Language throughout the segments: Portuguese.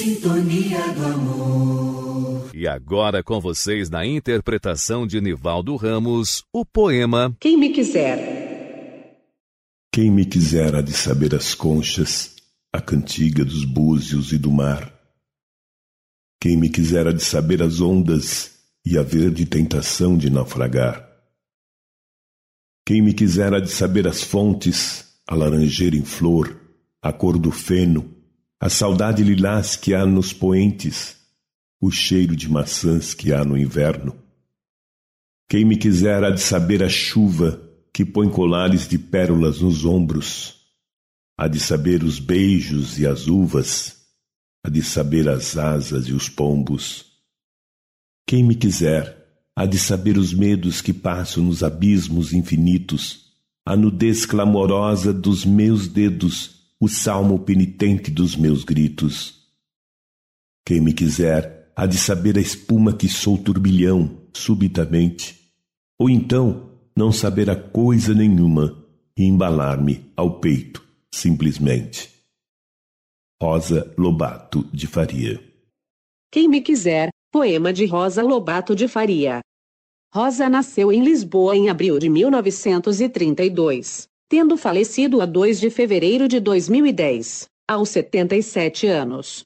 Sintonia do amor. E agora com vocês na interpretação de Nivaldo Ramos, o poema Quem me quiser. Quem me quiser há de saber as conchas, a cantiga dos búzios e do mar. Quem me quiser há de saber as ondas e a verde tentação de naufragar. Quem me quiser há de saber as fontes, a laranjeira em flor, a cor do feno, a saudade lilás que há nos poentes, o cheiro de maçãs que há no inverno. Quem me quiser há de saber a chuva que põe colares de pérolas nos ombros, há de saber os beijos e as uvas, há de saber as asas e os pombos. Quem me quiser há de saber os medos que passam nos abismos infinitos, a nudez clamorosa dos meus dedos, o salmo penitente dos meus gritos. Quem me quiser há de saber a espuma que sou turbilhão, subitamente, ou então não saber a coisa nenhuma e embalar-me ao peito, simplesmente. Rosa Lobato de Faria Quem me quiser, poema de Rosa Lobato de Faria. Rosa nasceu em Lisboa em abril de 1932, tendo falecido a 2 de fevereiro de 2010, aos 77 anos.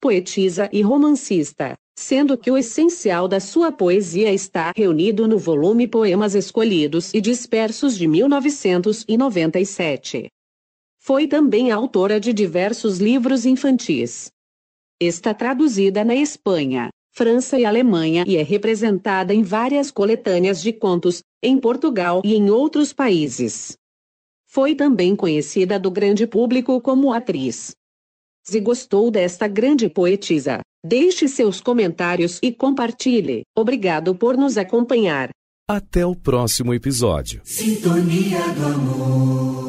Poetisa e romancista, sendo que o essencial da sua poesia está reunido no volume Poemas Escolhidos e Dispersos de 1997. Foi também autora de diversos livros infantis. Está traduzida na Espanha, França e Alemanha e é representada em várias coletâneas de contos, em Portugal e em outros países. Foi também conhecida do grande público como atriz. Se gostou desta grande poetisa, deixe seus comentários e compartilhe. Obrigado por nos acompanhar. Até o próximo episódio. Sintonia do amor.